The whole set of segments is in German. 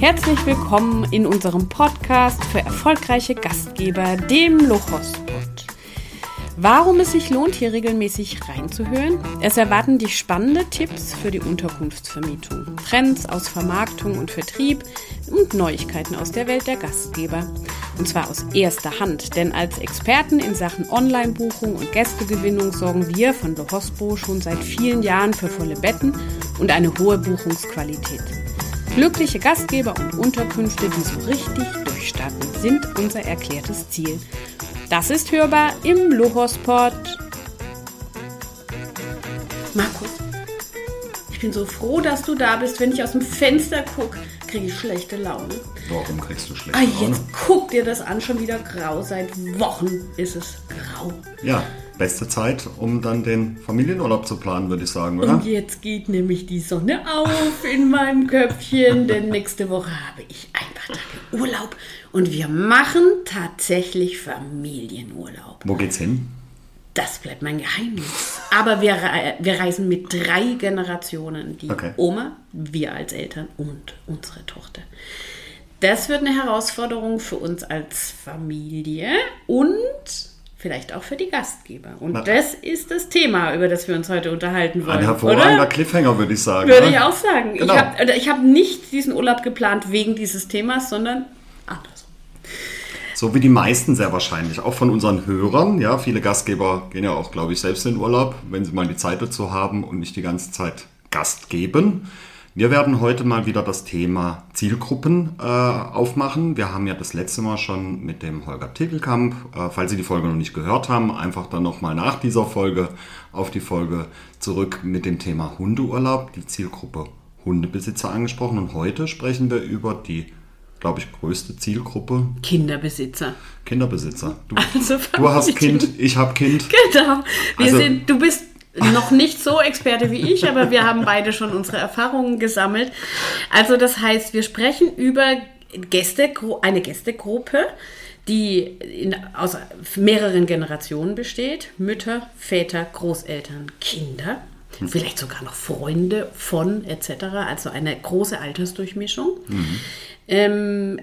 Herzlich willkommen in unserem Podcast für erfolgreiche Gastgeber, dem Lochospot. Warum es sich lohnt, hier regelmäßig reinzuhören? Es erwarten dich spannende Tipps für die Unterkunftsvermietung, Trends aus Vermarktung und Vertrieb und Neuigkeiten aus der Welt der Gastgeber. Und zwar aus erster Hand, denn als Experten in Sachen Online-Buchung und Gästegewinnung sorgen wir von Lohospo schon seit vielen Jahren für volle Betten und eine hohe Buchungsqualität. Glückliche Gastgeber und Unterkünfte, die so richtig durchstarten, sind unser erklärtes Ziel. Das ist hörbar im Lohospot. Markus, ich bin so froh, dass du da bist. Wenn ich aus dem Fenster gucke, kriege ich schlechte Laune. Warum kriegst du schlechte Ah, Laune? jetzt guck dir das an, schon wieder grau. Seit Wochen ist es grau. Ja, beste Zeit, um dann den Familienurlaub zu planen, würde ich sagen, oder? Und jetzt geht nämlich die Sonne auf in meinem Köpfchen, denn nächste Woche habe ich ein paar Tage Urlaub und wir machen tatsächlich Familienurlaub. Wo geht's hin? Das bleibt mein Geheimnis. Aber wir, wir reisen mit drei Generationen. Die Okay. Oma, wir als Eltern und unsere Tochter. Das wird eine Herausforderung für uns als Familie und vielleicht auch für die Gastgeber. Und Na- das ist das Thema, über das wir uns heute unterhalten wollen. Ein hervorragender oder? Cliffhanger, würde ich sagen. Würde ne? ich auch sagen. Genau. Ich habe hab nicht diesen Urlaub geplant wegen dieses Themas, sondern andersrum. So wie die meisten sehr wahrscheinlich, auch von unseren Hörern. Ja, viele Gastgeber gehen ja auch, glaube ich, selbst in Urlaub, wenn sie mal die Zeit dazu haben und nicht die ganze Zeit Gast geben. Wir werden heute mal wieder das Thema Zielgruppen äh, aufmachen. Wir haben ja das letzte Mal schon mit dem Holger Tegelkamp, äh, falls Sie die Folge noch nicht gehört haben, einfach dann nochmal nach dieser Folge auf die Folge zurück mit dem Thema Hundeurlaub, die Zielgruppe Hundebesitzer angesprochen. Und heute sprechen wir über die, glaube ich, größte Zielgruppe Kinderbesitzer. Kinderbesitzer. Du, Also du hast. Kind, ich habe Kind. Genau. Wir Also- sind, du bist noch nicht so Experte wie ich, aber wir haben beide schon unsere Erfahrungen gesammelt. Also das heißt, wir sprechen über Gäste, eine Gästegruppe, die in, aus mehreren Generationen besteht. Mütter, Väter, Großeltern, Kinder. Vielleicht sogar noch Freunde von etc. Also eine große Altersdurchmischung. Ähm,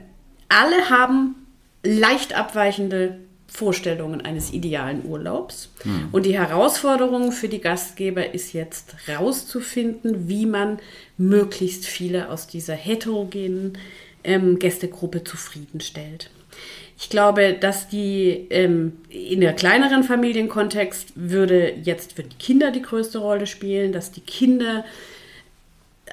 alle haben leicht abweichende Vorstellungen eines idealen Urlaubs. Und die Herausforderung für die Gastgeber ist jetzt herauszufinden, wie man möglichst viele aus dieser heterogenen ähm, Gästegruppe zufriedenstellt. Ich glaube, dass die ähm, in der kleineren Familienkontext würde jetzt würden die Kinder die größte Rolle spielen, dass die Kinder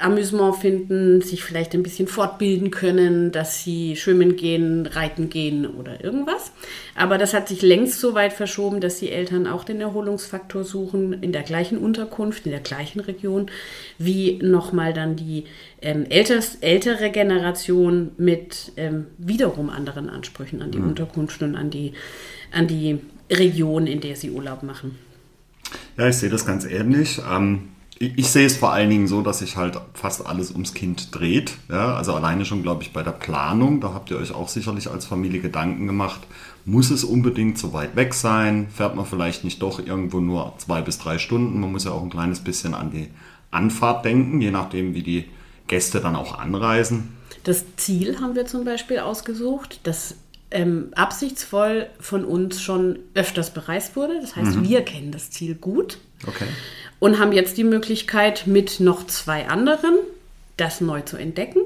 Amüsement finden, sich vielleicht ein bisschen fortbilden können, dass sie schwimmen gehen, reiten gehen oder irgendwas. Aber das hat sich längst so weit verschoben, dass die Eltern auch den Erholungsfaktor suchen in der gleichen Unterkunft, in der gleichen Region, wie nochmal dann die ähm, älters, ältere Generation mit ähm, wiederum anderen Ansprüchen an die Unterkunft und an die, an die Region, in der sie Urlaub machen. Ja, ich sehe das ganz ähnlich. Ähm, ich, ich sehe es vor allen Dingen so, dass sich halt fast alles ums Kind dreht. Ja, also alleine schon, glaube ich, bei der Planung, da habt ihr euch auch sicherlich als Familie Gedanken gemacht. Muss es unbedingt so weit weg sein? Fährt man vielleicht nicht doch irgendwo nur zwei bis drei Stunden? Man muss ja auch ein kleines bisschen an die Anfahrt denken, je nachdem, wie die Gäste dann auch anreisen. Das Ziel haben wir zum Beispiel ausgesucht, das ähm, absichtsvoll von uns schon öfters bereist wurde. Das heißt, wir kennen das Ziel gut Okay. und haben jetzt die Möglichkeit, mit noch zwei anderen das neu zu entdecken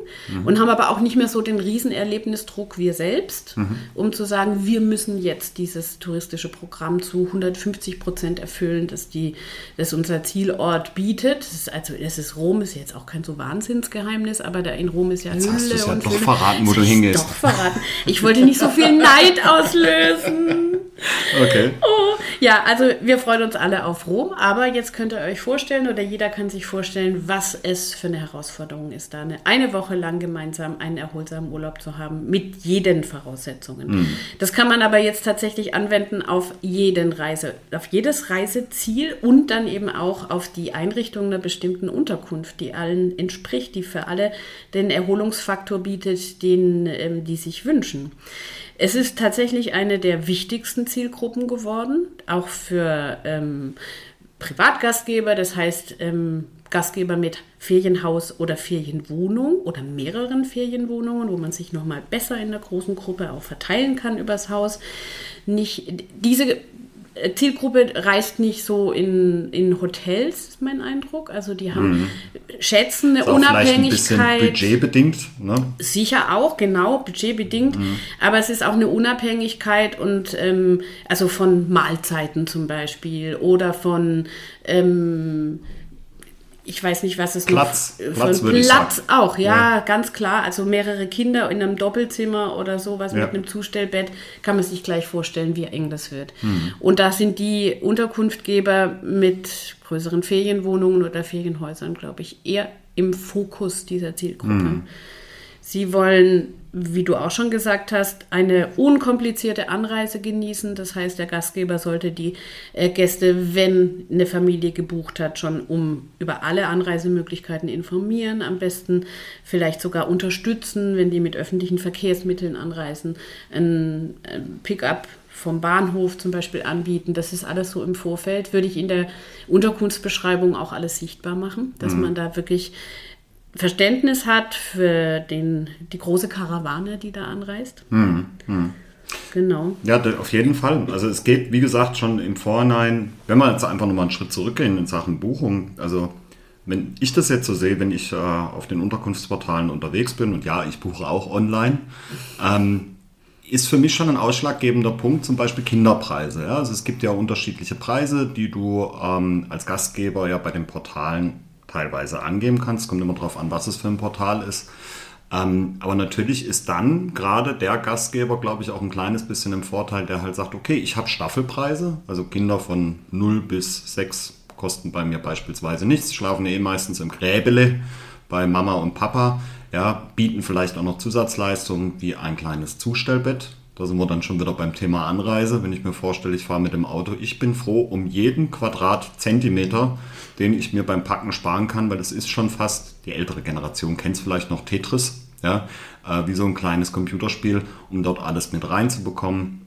und haben aber auch nicht mehr so den Riesenerlebnisdruck wir selbst, um zu sagen, wir müssen jetzt dieses touristische Programm zu 150 Prozent erfüllen, das, die, das unser Zielort bietet. Das ist, also es ist Rom, ist jetzt auch kein so Wahnsinnsgeheimnis, aber da in Rom ist ja Jetzt Hülle hast ja und doch Fülle. verraten, wo du hingehst. Doch verraten. Ich wollte nicht so viel Neid auslösen. Okay. Oh, ja, also wir freuen uns alle auf Rom, aber jetzt könnt ihr euch vorstellen oder jeder kann sich vorstellen, was es für eine Herausforderung ist, da eine, eine Woche lang gemeinsam einen erholsamen Urlaub zu haben mit jeden Voraussetzungen. Das kann man aber jetzt tatsächlich anwenden auf jeden Reise, auf jedes Reiseziel und dann eben auch auf die Einrichtung einer bestimmten Unterkunft, die allen entspricht, die für alle den Erholungsfaktor bietet, den ähm, die sich wünschen. Es ist tatsächlich eine der wichtigsten Zielgruppen geworden, auch für ähm, Privatgastgeber. Das heißt, ähm, Gastgeber mit Ferienhaus oder Ferienwohnung oder mehreren Ferienwohnungen, wo man sich nochmal besser in der großen Gruppe auch verteilen kann übers Haus. Nicht, diese Zielgruppe reist nicht so in, in Hotels, ist mein Eindruck. Also die haben mhm. schätzen eine ist Unabhängigkeit. Ein budgetbedingt, ne? Sicher auch, genau, budgetbedingt. Mhm. Aber es ist auch eine Unabhängigkeit und ähm, also von Mahlzeiten zum Beispiel oder von ähm, ich weiß nicht, was es Platz, noch Platz, von Platz auch, ja, ja, ganz klar. Also mehrere Kinder in einem Doppelzimmer oder sowas ja. mit einem Zustellbett kann man sich gleich vorstellen, wie eng das wird. Mhm. Und da sind die Unterkunftgeber mit größeren Ferienwohnungen oder Ferienhäusern, glaube ich, eher im Fokus dieser Zielgruppe. Mhm. Sie wollen wie du auch schon gesagt hast, eine unkomplizierte Anreise genießen. Das heißt, der Gastgeber sollte die äh, Gäste, wenn eine Familie gebucht hat, schon um über alle Anreisemöglichkeiten informieren. Am besten vielleicht sogar unterstützen, wenn die mit öffentlichen Verkehrsmitteln anreisen. Ein, ein Pickup vom Bahnhof zum Beispiel anbieten. Das ist alles so im Vorfeld. Würde ich in der Unterkunftsbeschreibung auch alles sichtbar machen, dass mhm. man da wirklich Verständnis hat für den, die große Karawane, die da anreist. Hm, hm. Genau. Ja, auf jeden Fall. Also es geht, wie gesagt, schon im Vorhinein, wenn wir jetzt einfach nochmal einen Schritt zurückgehen in Sachen Buchung, also wenn ich das jetzt so sehe, wenn ich äh, auf den Unterkunftsportalen unterwegs bin, und ja, ich buche auch online, ähm, ist für mich schon ein ausschlaggebender Punkt, zum Beispiel Kinderpreise. Ja? Also es gibt ja unterschiedliche Preise, die du ähm, als Gastgeber ja bei den Portalen teilweise angeben kannst. Kommt immer darauf an, was es für ein Portal ist. Ähm, aber natürlich ist dann gerade der Gastgeber, glaube ich, auch ein kleines bisschen im Vorteil, der halt sagt, okay, ich habe Staffelpreise, also Kinder von 0 bis 6 kosten bei mir beispielsweise nichts, schlafen eh meistens im Gräbele bei Mama und Papa, ja, bieten vielleicht auch noch Zusatzleistungen wie ein kleines Zustellbett, da sind wir dann schon wieder beim Thema Anreise. Wenn ich mir vorstelle, ich fahre mit dem Auto, ich bin froh um jeden Quadratzentimeter, den ich mir beim Packen sparen kann, weil es ist schon fast, die ältere Generation kennt es vielleicht noch Tetris, ja, äh, wie so ein kleines Computerspiel, um dort alles mit reinzubekommen.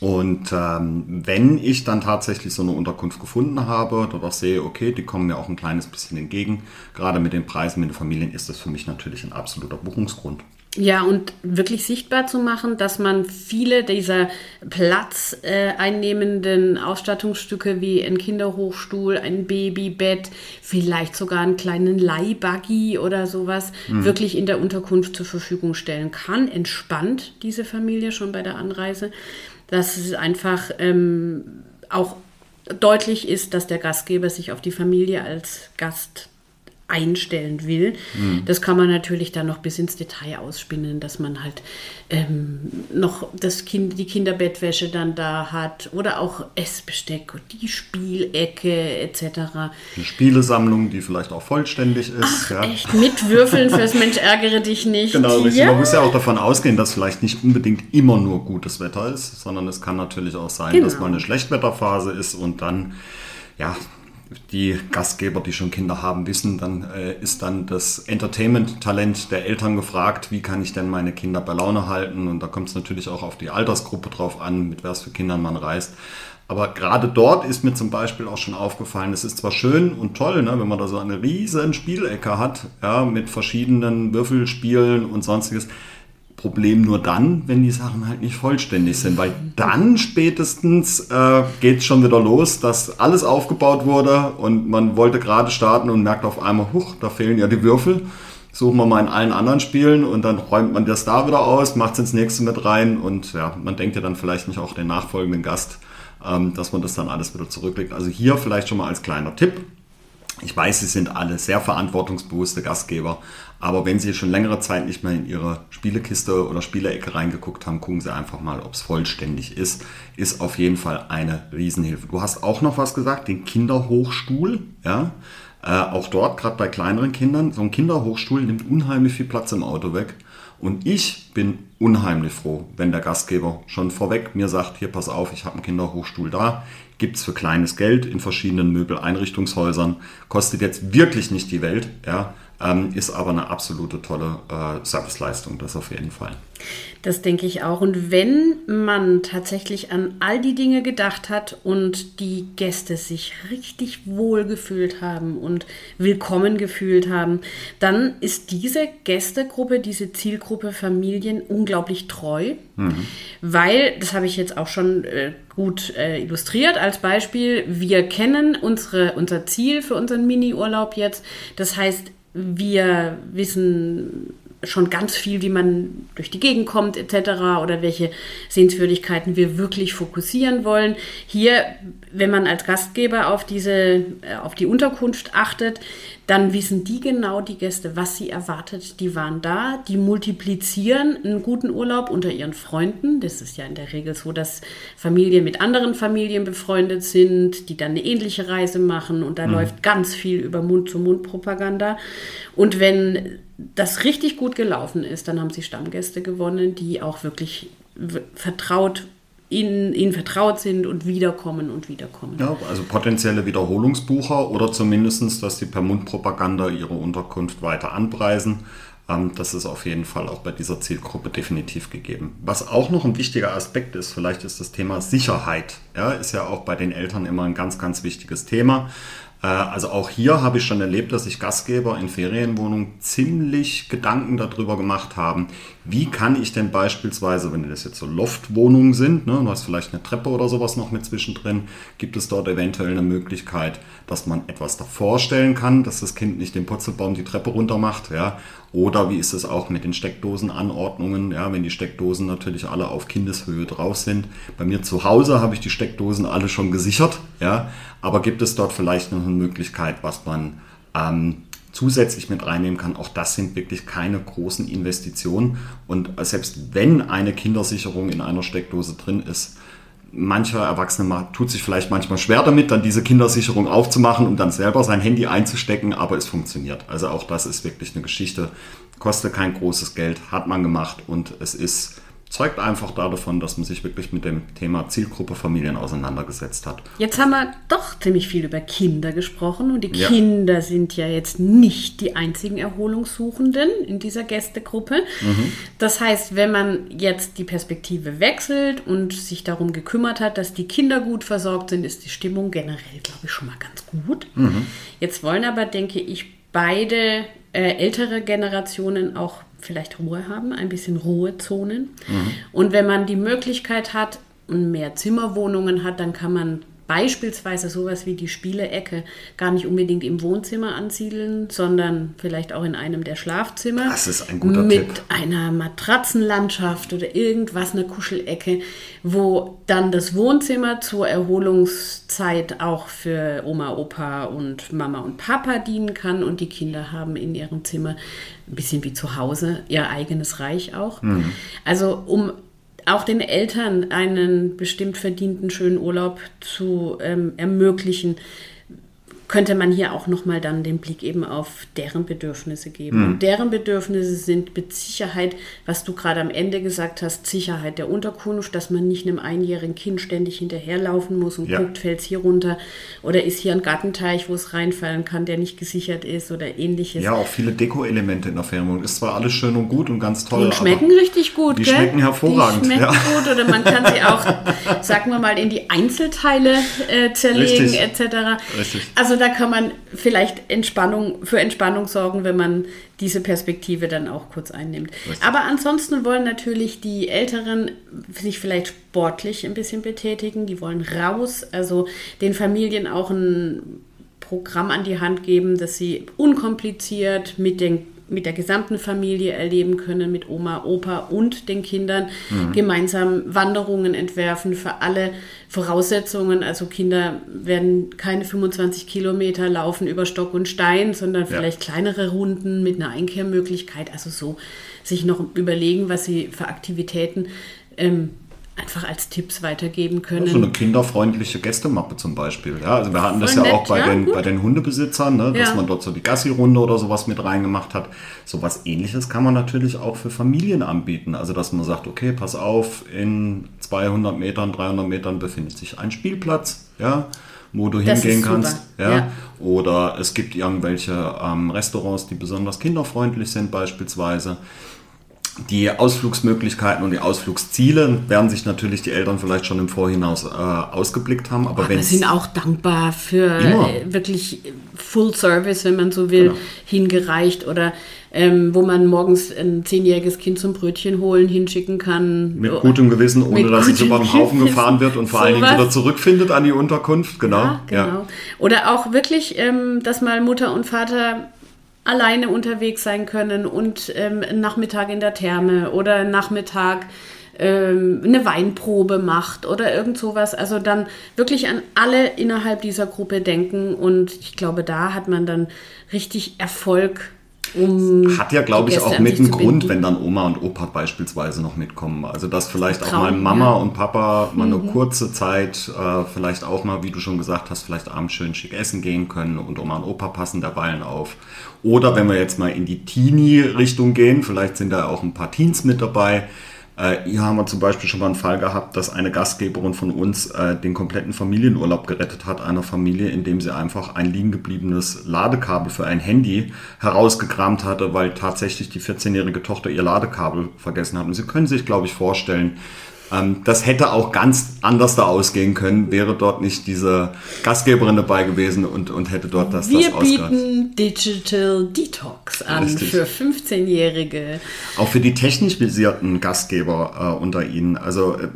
Und ähm, wenn ich dann tatsächlich so eine Unterkunft gefunden habe, dort auch sehe, okay, die kommen mir auch ein kleines bisschen entgegen, gerade mit den Preisen mit den Familien ist das für mich natürlich ein absoluter Buchungsgrund. Ja, und wirklich sichtbar zu machen, dass man viele dieser Platz äh, einnehmenden Ausstattungsstücke wie ein Kinderhochstuhl, ein Babybett, vielleicht sogar einen kleinen Leihbuggy oder sowas mhm. wirklich in der Unterkunft zur Verfügung stellen kann. Entspannt diese Familie schon bei der Anreise. Dass es einfach ähm, auch deutlich ist, dass der Gastgeber sich auf die Familie als Gast einstellen will. Mhm. Das kann man natürlich dann noch bis ins Detail ausspinnen, dass man halt ähm, noch das kind, die Kinderbettwäsche dann da hat oder auch Essbesteck, die Spielecke etc. Eine Spielesammlung, die vielleicht auch vollständig ist. Ach, ja. echt mit Würfeln fürs Mensch ärgere dich nicht. Genau, richtig. Ja. Man muss ja auch davon ausgehen, dass vielleicht nicht unbedingt immer nur gutes Wetter ist, sondern es kann natürlich auch sein, genau. dass mal eine Schlechtwetterphase ist und dann ja, die Gastgeber, die schon Kinder haben, wissen, dann äh, ist dann das Entertainment-Talent der Eltern gefragt, wie kann ich denn meine Kinder bei Laune halten? Und da kommt es natürlich auch auf die Altersgruppe drauf an, mit was für Kindern man reist. Aber gerade dort ist mir zum Beispiel auch schon aufgefallen, es ist zwar schön und toll, ne, wenn man da so eine riesen Spielecke hat, ja, mit verschiedenen Würfelspielen und sonstiges. Problem nur dann, wenn die Sachen halt nicht vollständig sind, weil dann spätestens äh, geht es schon wieder los, dass alles aufgebaut wurde und man wollte gerade starten und merkt auf einmal, huch, da fehlen ja die Würfel. Suchen wir mal in allen anderen Spielen und dann räumt man das da wieder aus, macht es ins nächste mit rein und ja, man denkt ja dann vielleicht nicht auch den nachfolgenden Gast, ähm, dass man das dann alles wieder zurücklegt. Also hier vielleicht schon mal als kleiner Tipp. Ich weiß, Sie sind alle sehr verantwortungsbewusste Gastgeber, aber wenn Sie schon längere Zeit nicht mehr in Ihre Spielekiste oder Spielecke reingeguckt haben, gucken Sie einfach mal, ob es vollständig ist. Ist auf jeden Fall eine Riesenhilfe. Du hast auch noch was gesagt, den Kinderhochstuhl. Ja? Äh, auch dort, gerade bei kleineren Kindern, so ein Kinderhochstuhl nimmt unheimlich viel Platz im Auto weg. Und ich bin unheimlich froh, wenn der Gastgeber schon vorweg mir sagt, hier pass auf, ich habe einen Kinderhochstuhl da, gibt es für kleines Geld in verschiedenen Möbeleinrichtungshäusern, kostet jetzt wirklich nicht die Welt, ja, ähm, ist aber eine absolute tolle äh, Serviceleistung, das auf jeden Fall. Das denke ich auch. Und wenn man tatsächlich an all die Dinge gedacht hat und die Gäste sich richtig wohl gefühlt haben und willkommen gefühlt haben, dann ist diese Gästegruppe, diese Zielgruppe Familien unglaublich treu, mhm. weil, das habe ich jetzt auch schon äh, gut äh, illustriert als Beispiel, wir kennen unsere, unser Ziel für unseren Mini-Urlaub jetzt. Das heißt, wir wissen schon ganz viel, wie man durch die Gegend kommt etc. oder welche Sehenswürdigkeiten wir wirklich fokussieren wollen. Hier, wenn man als Gastgeber auf diese, äh, auf die Unterkunft achtet, dann wissen die genau, die Gäste, was sie erwartet. Die waren da, die multiplizieren einen guten Urlaub unter ihren Freunden. Das ist ja in der Regel so, dass Familien mit anderen Familien befreundet sind, die dann eine ähnliche Reise machen und da mhm. läuft ganz viel über Mund-zu-Mund-Propaganda. Und wenn das richtig gut gelaufen ist, dann haben sie Stammgäste gewonnen, die auch wirklich vertraut ihnen, ihnen vertraut sind und wiederkommen und wiederkommen. Ja, also potenzielle Wiederholungsbucher oder zumindest, dass sie per Mundpropaganda ihre Unterkunft weiter anpreisen. Ähm, das ist auf jeden Fall auch bei dieser Zielgruppe definitiv gegeben. Was auch noch ein wichtiger Aspekt ist, vielleicht ist das Thema Sicherheit. Ja, ist ja auch bei den Eltern immer ein ganz, ganz wichtiges Thema. Äh, also auch hier habe ich schon erlebt, dass sich Gastgeber in Ferienwohnungen ziemlich Gedanken darüber gemacht haben, wie kann ich denn beispielsweise, wenn das jetzt so Loftwohnungen sind, ne, du hast vielleicht eine Treppe oder sowas noch mit zwischendrin, gibt es dort eventuell eine Möglichkeit, dass man etwas davor stellen kann, dass das Kind nicht den Putzelbaum die Treppe runter macht, ja, oder wie ist es auch mit den Steckdosenanordnungen, ja, wenn die Steckdosen natürlich alle auf Kindeshöhe drauf sind. Bei mir zu Hause habe ich die Steckdosen alle schon gesichert, ja, aber gibt es dort vielleicht noch eine Möglichkeit, was man ähm, zusätzlich mit reinnehmen kann. Auch das sind wirklich keine großen Investitionen. Und selbst wenn eine Kindersicherung in einer Steckdose drin ist, mancher Erwachsene tut sich vielleicht manchmal schwer damit, dann diese Kindersicherung aufzumachen und dann selber sein Handy einzustecken, aber es funktioniert. Also auch das ist wirklich eine Geschichte, kostet kein großes Geld, hat man gemacht und es ist zeugt einfach davon, dass man sich wirklich mit dem Thema Zielgruppe Familien auseinandergesetzt hat. Jetzt haben wir doch ziemlich viel über Kinder gesprochen und die ja. Kinder sind ja jetzt nicht die einzigen Erholungssuchenden in dieser Gästegruppe. Mhm. Das heißt, wenn man jetzt die Perspektive wechselt und sich darum gekümmert hat, dass die Kinder gut versorgt sind, ist die Stimmung generell, glaube ich, schon mal ganz gut. Mhm. Jetzt wollen aber, denke ich, beide äh, ältere Generationen auch vielleicht Ruhe haben, ein bisschen Ruhezonen. Mhm. Und wenn man die Möglichkeit hat und mehr Zimmerwohnungen hat, dann kann man beispielsweise sowas wie die Spielecke gar nicht unbedingt im Wohnzimmer ansiedeln, sondern vielleicht auch in einem der Schlafzimmer. Das ist ein guter mit Tipp. einer Matratzenlandschaft oder irgendwas, eine Kuschelecke, wo dann das Wohnzimmer zur Erholungszeit auch für Oma, Opa und Mama und Papa dienen kann und die Kinder haben in ihrem Zimmer ein bisschen wie zu Hause ihr eigenes Reich auch. Mhm. Also um auch den Eltern einen bestimmt verdienten schönen Urlaub zu ähm, ermöglichen, könnte man hier auch nochmal dann den Blick eben auf deren Bedürfnisse geben. Mhm. Und deren Bedürfnisse sind mit Sicherheit, was du gerade am Ende gesagt hast, Sicherheit der Unterkunft, dass man nicht einem einjährigen Kind ständig hinterherlaufen muss und ja. guckt, fällt es hier runter oder ist hier ein Gartenteich, wo es reinfallen kann, der nicht gesichert ist oder ähnliches. Ja, auch viele Deko-Elemente in der Fernwohnung. Ist zwar alles schön und gut und ganz toll. Die schmecken richtig gut, Die gell? schmecken hervorragend. Die schmecken ja. gut oder man kann sie auch, sagen wir mal, in die Einzelteile äh, zerlegen Richtig. etc. Richtig. Also da kann man vielleicht Entspannung, für Entspannung sorgen, wenn man diese Perspektive dann auch kurz einnimmt. Aber ansonsten wollen natürlich die Älteren sich vielleicht sportlich ein bisschen betätigen, die wollen raus, also den Familien auch ein Programm an die Hand geben, dass sie unkompliziert mit den mit der gesamten Familie erleben können, mit Oma, Opa und den Kindern mhm. gemeinsam Wanderungen entwerfen für alle Voraussetzungen. Also Kinder werden keine 25 Kilometer laufen über Stock und Stein, sondern vielleicht ja. kleinere Runden mit einer Einkehrmöglichkeit. Also so sich noch überlegen, was sie für Aktivitäten ähm, einfach als Tipps weitergeben können. Ja, so eine kinderfreundliche Gästemappe zum Beispiel. Ja, also wir hatten das Voll ja nett, auch bei, ja, den, bei den Hundebesitzern, ne, dass ja. man dort so die Gassi-Runde oder sowas mit reingemacht hat. So was ähnliches kann man natürlich auch für Familien anbieten. Also dass man sagt, okay, pass auf, in 200 Metern, 300 Metern befindet sich ein Spielplatz. Ja, wo du Das hingehen kannst. Ja? ja. Oder es gibt irgendwelche ähm, Restaurants, die besonders kinderfreundlich sind beispielsweise. Die Ausflugsmöglichkeiten und die Ausflugsziele werden sich natürlich die Eltern vielleicht schon im Vorhinaus äh, ausgeblickt haben. Aber wenn Wir sind auch dankbar für Immer. äh, wirklich Full Service, wenn man so will, Genau. hingereicht oder ähm, wo man morgens ein zehnjähriges Kind zum Brötchen holen hinschicken kann. mit gutem Gewissen, ohne dass es über den Haufen Gewissen. gefahren wird und vor allen Dingen wieder zurückfindet an die Unterkunft. Genau. Ja, genau. Oder auch wirklich, ähm, dass mal Mutter und Vater alleine unterwegs sein können und ähm, Nachmittag in der Therme oder Nachmittag ähm, eine Weinprobe macht oder irgend sowas. Also dann wirklich an alle innerhalb dieser Gruppe denken und ich glaube, da hat man dann richtig Erfolg. Um Hat ja, glaube ich, auch mit einem Grund, wenn dann Oma und Opa beispielsweise noch mitkommen. Also dass vielleicht auch Traum, mal Mama ja. Mhm. und Papa mal eine kurze Zeit, äh, vielleicht auch mal, wie du schon gesagt hast, vielleicht abends schön schick essen gehen können und Oma und Opa passen derweilen auf. Oder wenn wir jetzt mal in die Teenie-Richtung gehen, vielleicht sind da auch ein paar Teens mit dabei. Äh, hier haben wir zum Beispiel schon mal einen Fall gehabt, dass eine Gastgeberin von uns äh, den kompletten Familienurlaub gerettet hat, einer Familie, indem sie einfach ein liegen gebliebenes Ladekabel für ein Handy herausgekramt hatte, weil tatsächlich die 14-jährige Tochter ihr Ladekabel vergessen hat. Und Sie können sich, glaube ich, vorstellen, ähm, das hätte auch ganz anders da ausgehen können, wäre dort nicht diese Gastgeberin dabei gewesen und, und hätte dort das, Wir das bieten Digital Detox an Richtig. für 15-Jährige. Auch für die technisch visierten Gastgeber äh, unter Ihnen. Also äh,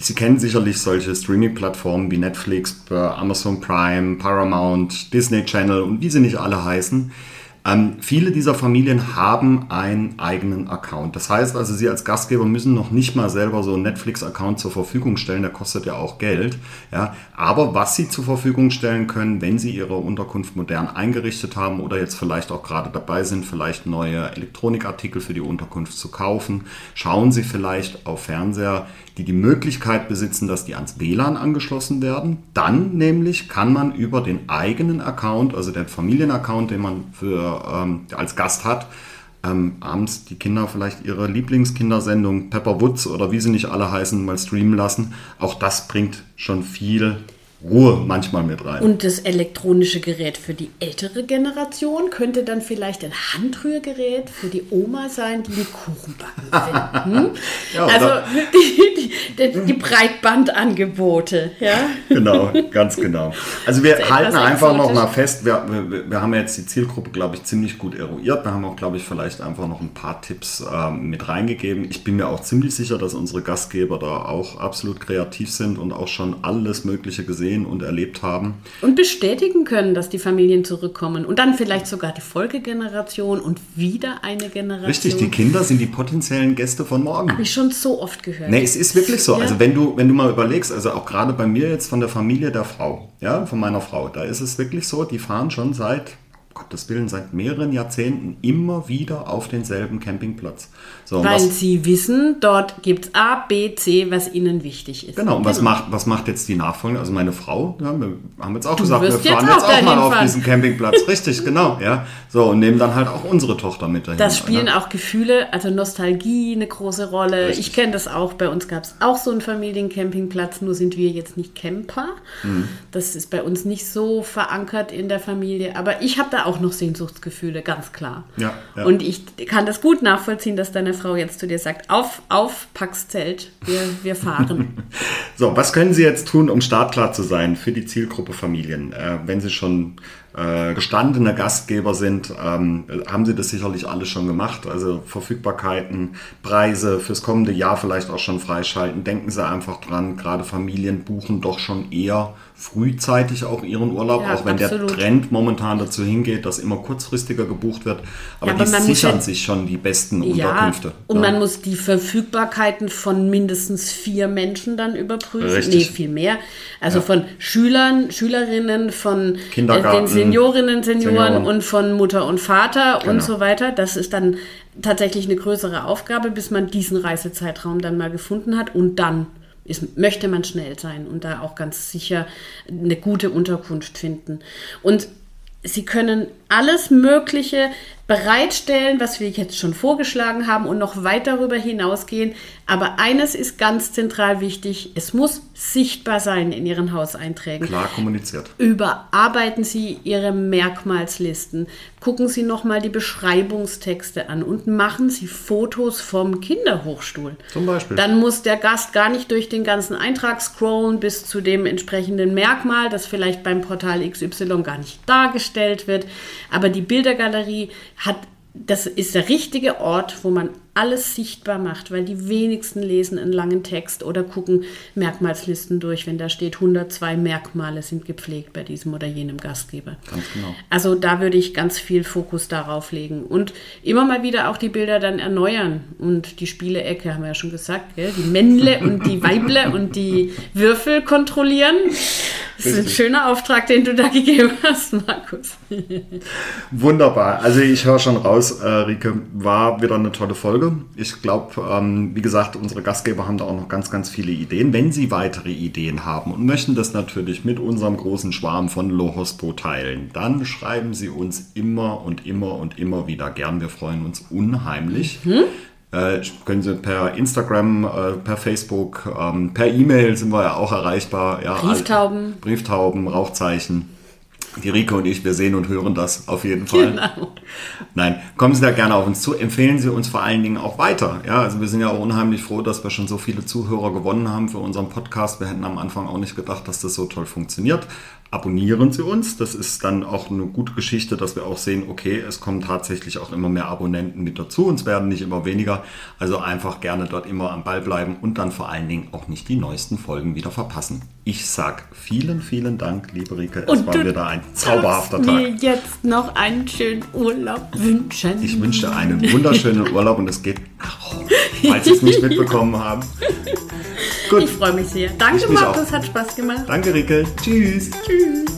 Sie kennen sicherlich solche Streaming-Plattformen wie Netflix, äh, Amazon Prime, Paramount, Disney Channel und wie sie nicht alle heißen. Ähm, viele dieser Familien haben einen eigenen Account. Das heißt also, Sie als Gastgeber müssen noch nicht mal selber so einen Netflix-Account zur Verfügung stellen. Der kostet ja auch Geld. Ja? Aber was Sie zur Verfügung stellen können, wenn Sie Ihre Unterkunft modern eingerichtet haben oder jetzt vielleicht auch gerade dabei sind, vielleicht neue Elektronikartikel für die Unterkunft zu kaufen, schauen Sie vielleicht auf Fernseher, die die Möglichkeit besitzen, dass die ans WLAN angeschlossen werden. Dann nämlich kann man über den eigenen Account, also den Familienaccount, den man für, ähm, als Gast hat, ähm, abends die Kinder vielleicht ihre Lieblingskindersendung Pepper Woods oder wie sie nicht alle heißen, mal streamen lassen. Auch das bringt schon viel Ruhe manchmal mit rein. Und das elektronische Gerät für die ältere Generation könnte dann vielleicht ein Handrührgerät für die Oma sein, die den Kuchen backen will. Hm? Ja, also die, die, die, die Breitbandangebote. Ja? genau, ganz genau. Also wir halten einfach noch exotisch. mal fest, wir, wir, wir haben jetzt die Zielgruppe, glaube ich, ziemlich gut eruiert. Wir haben auch, glaube ich, vielleicht einfach noch ein paar Tipps ähm, mit reingegeben. Ich bin mir auch ziemlich sicher, dass unsere Gastgeber da auch absolut kreativ sind und auch schon alles Mögliche gesehen und erlebt haben. Und bestätigen können, dass die Familien zurückkommen. Und dann vielleicht sogar die Folgegeneration und wieder eine Generation. Richtig, die Kinder sind die potenziellen Gäste von morgen. Habe ich schon so oft gehört. Nee, es ist wirklich so. Ja. Also wenn du, wenn du mal überlegst, also auch gerade bei mir jetzt von der Familie der Frau, ja, von meiner Frau, da ist es wirklich so, die fahren schon seit, Gottes Willen, seit mehreren Jahrzehnten immer wieder auf denselben Campingplatz. So, Weil was, sie wissen, dort gibt es A, B, C, was ihnen wichtig ist. Genau, und was macht, was macht jetzt die Nachfolge? Also meine Frau, ja, wir haben jetzt auch gesagt, wir fahren jetzt jetzt auch mal auf fahren. diesen Campingplatz. Richtig, genau, ja. So, und nehmen dann halt auch unsere Tochter mit dahin. Das spielen ne? auch Gefühle, also Nostalgie eine große Rolle. Richtig. Ich kenne das auch. Bei uns gab es auch so einen Familiencampingplatz, nur sind wir jetzt nicht Camper. Mhm. Das ist bei uns nicht so verankert in der Familie. Aber ich habe da auch noch Sehnsuchtsgefühle, ganz klar. Ja, ja. Und ich kann das gut nachvollziehen, dass deine Frau jetzt zu dir sagt, auf, auf, pack's Zelt, wir, wir fahren. So, was können Sie jetzt tun, um startklar zu sein für die Zielgruppe Familien? Äh, wenn Sie schon äh, gestandene Gastgeber sind, ähm, haben Sie das sicherlich alles schon gemacht. Also Verfügbarkeiten, Preise fürs kommende Jahr vielleicht auch schon freischalten. Denken Sie einfach dran, gerade Familien buchen doch schon eher frühzeitig auch ihren Urlaub, Ja, auch wenn absolut. der Trend momentan dazu hingeht, dass immer kurzfristiger gebucht wird. Aber, Ja, aber die sichern ja- sich schon die besten Unterkünfte. und man muss die Verfügbarkeiten von mindestens vier Menschen dann überprüfen. Richtig. Nee, viel mehr. Also von Schülern, Schülerinnen, von äh, Kindergarten, den Seniorinnen, Senioren, Senioren. und von Mutter und Vater Genau. und so weiter. Das ist dann tatsächlich eine größere Aufgabe, bis man diesen Reisezeitraum dann mal gefunden hat und dann ist, möchte man schnell sein und da auch ganz sicher eine gute Unterkunft finden. Und Sie können alles Mögliche bereitstellen, was wir jetzt schon vorgeschlagen haben und noch weit darüber hinausgehen. Aber eines ist ganz zentral wichtig, es muss sichtbar sein in Ihren Hauseinträgen. Klar kommuniziert. Überarbeiten Sie Ihre Merkmalslisten. Gucken Sie nochmal die Beschreibungstexte an und machen Sie Fotos vom Kinderhochstuhl. Zum Beispiel. Dann muss der Gast gar nicht durch den ganzen Eintrag scrollen bis zu dem entsprechenden Merkmal, das vielleicht beim Portal XY gar nicht dargestellt wird. Aber die Bildergalerie hat das ist der richtige Ort, wo man alles sichtbar macht, weil die wenigsten lesen einen langen Text oder gucken Merkmalslisten durch, wenn da steht 102 Merkmale sind gepflegt bei diesem oder jenem Gastgeber. Ganz genau. Also da würde ich ganz viel Fokus darauf legen und immer mal wieder auch die Bilder dann erneuern und die Spielecke haben wir ja schon gesagt, gell? die Männle und die Weible und die Würfel kontrollieren. Das ist ein schöner Auftrag, den du da gegeben hast, Markus. Wunderbar. Also ich höre schon raus, äh, Rike, war wieder eine tolle Folge. Ich glaube, ähm, wie gesagt, unsere Gastgeber haben da auch noch ganz, ganz viele Ideen. Wenn Sie weitere Ideen haben und möchten das natürlich mit unserem großen Schwarm von Lohospo teilen, dann schreiben Sie uns immer und immer und immer wieder gern. Wir freuen uns unheimlich. Mhm. Äh, können Sie per Instagram, äh, per Facebook, ähm, per E-Mail sind wir ja auch erreichbar. Ja, Brieftauben. Brieftauben, Rauchzeichen. Die Rike und ich, wir sehen und hören das auf jeden Fall. Genau. Nein, kommen Sie da gerne auf uns zu. Empfehlen Sie uns vor allen Dingen auch weiter. Ja, also wir sind ja auch unheimlich froh, dass wir schon so viele Zuhörer gewonnen haben für unseren Podcast. Wir hätten am Anfang auch nicht gedacht, dass das so toll funktioniert abonnieren Sie uns. Das ist dann auch eine gute Geschichte, dass wir auch sehen, okay, es kommen tatsächlich auch immer mehr Abonnenten mit dazu. Uns werden nicht immer weniger. Also einfach gerne dort immer am Ball bleiben und dann vor allen Dingen auch nicht die neuesten Folgen wieder verpassen. Ich sag vielen, vielen Dank, liebe Rike. Es und war wieder ein zauberhafter Tag. mir jetzt noch einen schönen Urlaub wünschen. Ich wünsche einen wunderschönen Urlaub und es geht nach falls Sie es nicht mitbekommen haben. Gut. Ich freue mich sehr. Danke, Markus, hat Spaß gemacht. Danke, Rike. Tschüss. Tschüss.